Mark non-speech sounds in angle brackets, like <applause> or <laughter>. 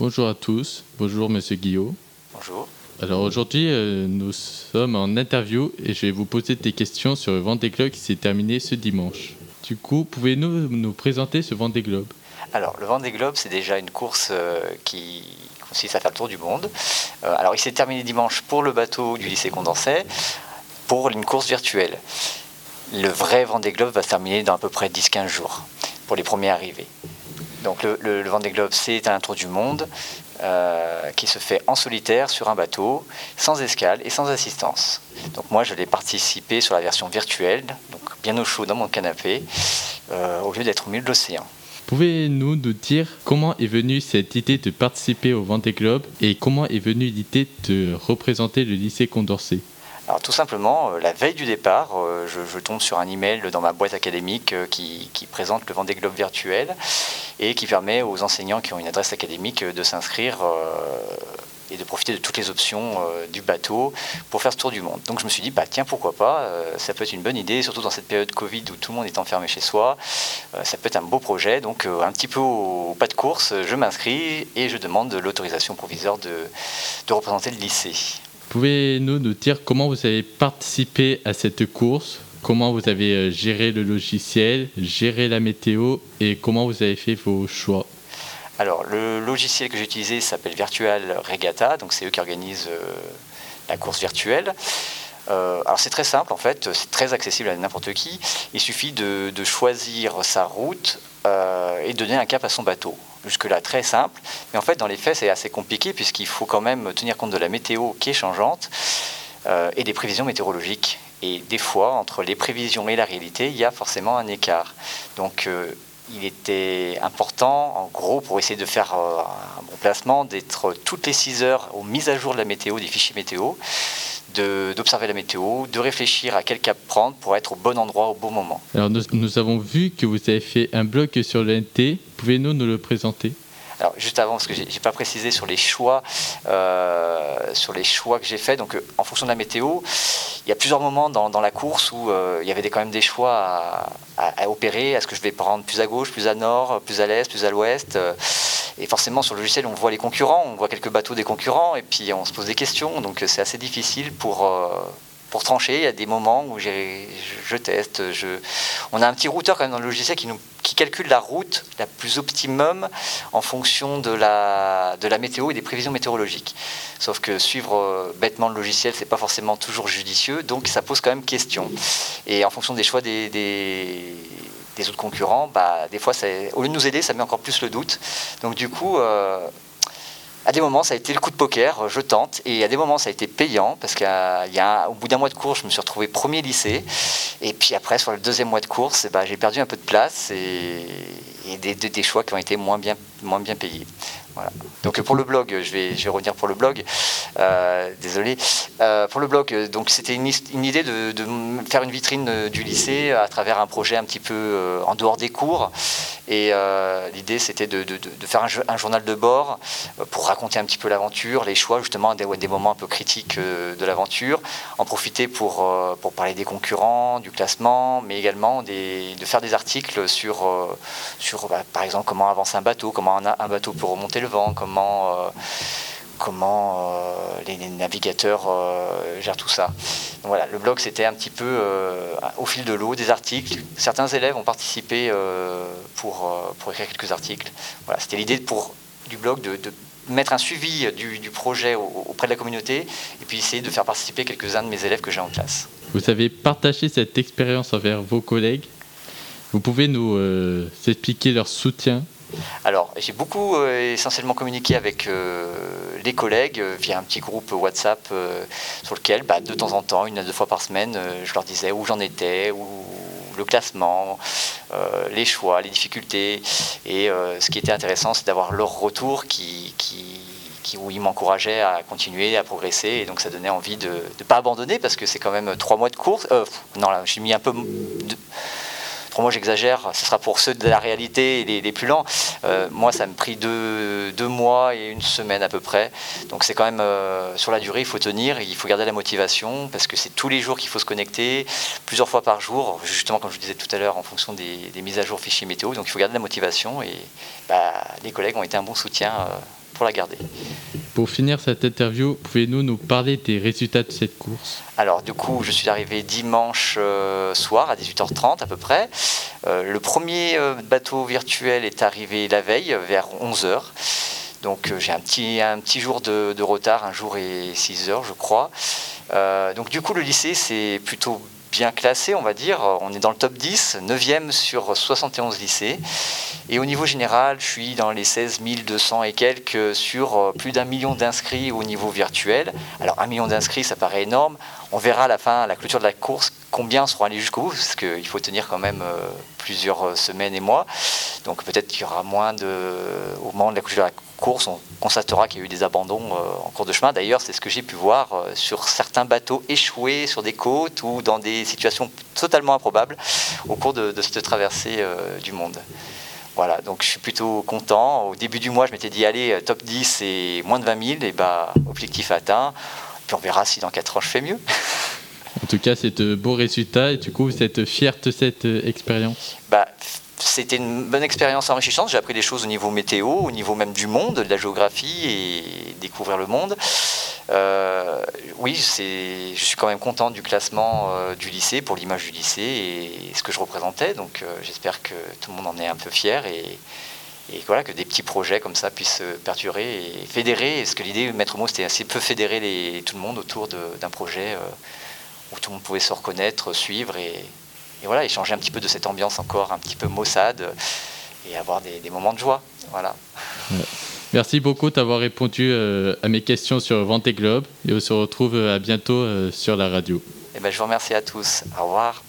Bonjour à tous, bonjour Monsieur Guillaume. Bonjour. Alors aujourd'hui, euh, nous sommes en interview et je vais vous poser des questions sur le Vendée Globe qui s'est terminé ce dimanche. Du coup, pouvez-vous nous présenter ce Vendée Globe? Alors, le Vendée Globe, c'est déjà une course euh, qui consiste à faire le tour du monde. Euh, alors, il s'est terminé dimanche pour le bateau du lycée Condorcet pour une course virtuelle. Le vrai Vendée Globe va se terminer dans à peu près 10-15 jours pour les premiers arrivés. Donc le, Vendée Globe, c'est un tour du monde euh, qui se fait en solitaire sur un bateau, sans escale et sans assistance. Donc moi, je l'ai participé sur la version virtuelle, donc bien au chaud dans mon canapé, euh, au lieu d'être au milieu de l'océan. Pouvez-nous nous dire comment est venue cette idée de participer au Vendée Globe et comment est venue l'idée de représenter le lycée Condorcet? Alors tout simplement, euh, la veille du départ, euh, je, tombe sur un email dans ma boîte académique euh, qui, présente le Vendée Globe virtuel et qui permet aux enseignants qui ont une adresse académique de s'inscrire et de profiter de toutes les options du bateau pour faire ce tour du monde. Donc je me suis dit, bah, tiens, pourquoi pas, ça peut être une bonne idée, surtout dans cette période Covid où tout le monde est enfermé chez soi, ça peut être un beau projet. Donc un petit peu au, pas de course, je m'inscris et je demande l'autorisation provisoire de représenter le lycée. Pouvez-nous nous dire comment vous avez participé à cette course Comment vous avez euh, géré le logiciel, géré la météo et comment vous avez fait vos choix? Alors, le logiciel que j'ai utilisé s'appelle Virtual Regatta, donc c'est eux qui organisent euh, la course virtuelle. Euh, alors c'est très simple en fait, c'est très accessible à n'importe qui. Il suffit de, choisir sa route et de donner un cap à son bateau jusque-là très simple. Mais en fait, dans les faits, c'est assez compliqué puisqu'il faut quand même tenir compte de la météo qui est changeante euh, et des prévisions météorologiques. Et des fois, entre les prévisions et la réalité, il y a forcément un écart. Donc, euh, il était important, en gros, pour essayer de faire euh, un bon placement, d'être toutes les 6 heures aux mises à jour de la météo, des fichiers météo, d'observer la météo, de réfléchir à quel cap prendre pour être au bon endroit au bon moment. Alors nous, avons vu que vous avez fait un blog sur l'NT. Pouvez-vous nous le présenter? Alors juste avant, parce que j'ai pas précisé sur les choix, euh, sur les choix que j'ai faits. Donc euh, en fonction de la météo, il y a plusieurs moments dans, la course où euh, il y avait quand même des choix à, opérer. Est-ce que je vais prendre plus à gauche, plus à nord, plus à l'est, plus à l'ouest Et forcément sur le logiciel, on voit les concurrents, on voit quelques bateaux des concurrents, et puis on se pose des questions. Donc c'est assez difficile pour pour trancher. Il y a des moments où je, teste. Je... On a un petit routeur quand même dans le logiciel qui, nous, qui calcule la route la plus optimum en fonction de la, de la météo et des prévisions météorologiques. Sauf que suivre euh, bêtement le logiciel, c'est pas forcément toujours judicieux, donc ça pose quand même question. Et en fonction des choix des, autres concurrents, bah, des fois, au lieu de nous aider, ça met encore plus le doute. Donc du coup, euh, à des moments, ça a été le coup de poker, je tente, et à des moments, ça a été payant, parce qu'au bout d'un mois de course, je me suis retrouvé premier lycée, et puis après, sur le deuxième mois de course, eh ben, j'ai perdu un peu de place, et, des, des, choix qui ont été moins bien, moins bien payés. Donc pour le blog, je vais, revenir pour le blog. Euh, désolé. Euh, pour le blog, donc c'était une, idée de, faire une vitrine du lycée à travers un projet un petit peu euh, en dehors des cours. Et l'idée c'était de, faire un, journal de bord pour raconter un petit peu l'aventure, les choix justement des, moments un peu critiques de l'aventure, en profiter pour, parler des concurrents, du classement, mais également de faire des articles sur, bah, par exemple comment avancer un bateau, comment un, bateau peut remonter le vent, comment, euh, comment euh, les, navigateurs euh, gèrent tout ça. voilà, le blog c'était un petit peu au fil de l'eau, des articles. Certains élèves ont participé pour, pour écrire quelques articles. Voilà, c'était l'idée pour du blog de, mettre un suivi du, projet auprès de la communauté et puis essayer de faire participer quelques-uns de mes élèves que j'ai en classe. Vous avez partagé cette expérience envers vos collègues. Vous pouvez nous expliquer leur soutien alors, j'ai beaucoup euh, essentiellement communiqué avec euh, les collègues euh, via un petit groupe WhatsApp sur lequel, bah, de temps en temps, une à deux fois par semaine, je leur disais où j'en étais, où le classement, les choix, les difficultés. Et ce qui était intéressant, c'est d'avoir leur retour qui, où ils m'encourageaient à continuer, à progresser. Et donc ça donnait envie de ne pas abandonner parce que c'est quand même trois mois de course. non, là, j'ai mis un peu... moi, j'exagère, ce sera pour ceux de la réalité et les, plus lents. Euh, moi, ça me pris deux, mois et une semaine à peu près. Donc c'est quand même, euh, sur la durée, il faut tenir, il faut garder la motivation, parce que c'est tous les jours qu'il faut se connecter, plusieurs fois par jour, justement, comme je vous disais tout à l'heure, en fonction des, mises à jour fichiers météo. Donc il faut garder la motivation, et bah, les collègues ont été un bon soutien euh, pour la garder. Pour finir cette interview, pouvez-vous nous parler des résultats de cette course? Alors du coup, je suis arrivé dimanche euh, soir à 18h30 à peu près. Euh, le premier euh, bateau virtuel est arrivé la veille vers 11h. Donc j'ai un petit, un petit jour de, de, retard, un jour et 6 heures je crois. donc du coup le lycée c'est plutôt bien classé, on va dire. On est dans le top 10, 9e sur 71 lycées. Et au niveau général, je suis dans les 16 200 et quelques sur euh, plus d'un million d'inscrits au niveau virtuel. Alors un million d'inscrits, ça paraît énorme. On verra à la fin, à la clôture de la course, combien seront allés jusqu'au bout, parce qu'il faut tenir quand même euh, plusieurs euh, semaines et mois. Donc peut-être qu'il y aura moins de... Au moment de la course, on constatera qu'il y a eu des abandons en cours de chemin. D'ailleurs, c'est ce que j'ai pu voir sur certains bateaux échoués sur des côtes ou dans des situations totalement improbables au cours de, cette traversée du monde. Voilà, donc je suis plutôt content. Au début du mois, je m'étais dit, allez, euh, top 10 et moins de 20 000, et bah, objectif atteint. Puis on verra si dans 4 ans je fais mieux. <laughs> Tout cas, c'est de beaux résultats et du coup, vous êtes de cette euh, expérience bah, C'était une bonne expérience enrichissante. J'ai appris des choses au niveau météo, au niveau même du monde, de la géographie et découvrir le monde. Euh, oui, je suis quand même content du classement euh, du lycée, pour l'image du lycée et, ce que je représentais. Donc j'espère que tout le monde en est un peu fier et, voilà, que des petits projets comme ça puissent perdurer et fédérer. Parce que l'idée, maître mot, c'était assez peu fédérer tout le monde autour d'un projet où tout le monde pouvait se reconnaître, suivre et, voilà, échanger un petit peu de cette ambiance encore un petit peu maussade et avoir des, moments de joie. Voilà. Merci beaucoup d'avoir répondu euh, à mes questions sur Vente et Globe et on se retrouve euh, à bientôt euh, sur la radio. Eh ben, je vous remercie à tous. Au revoir.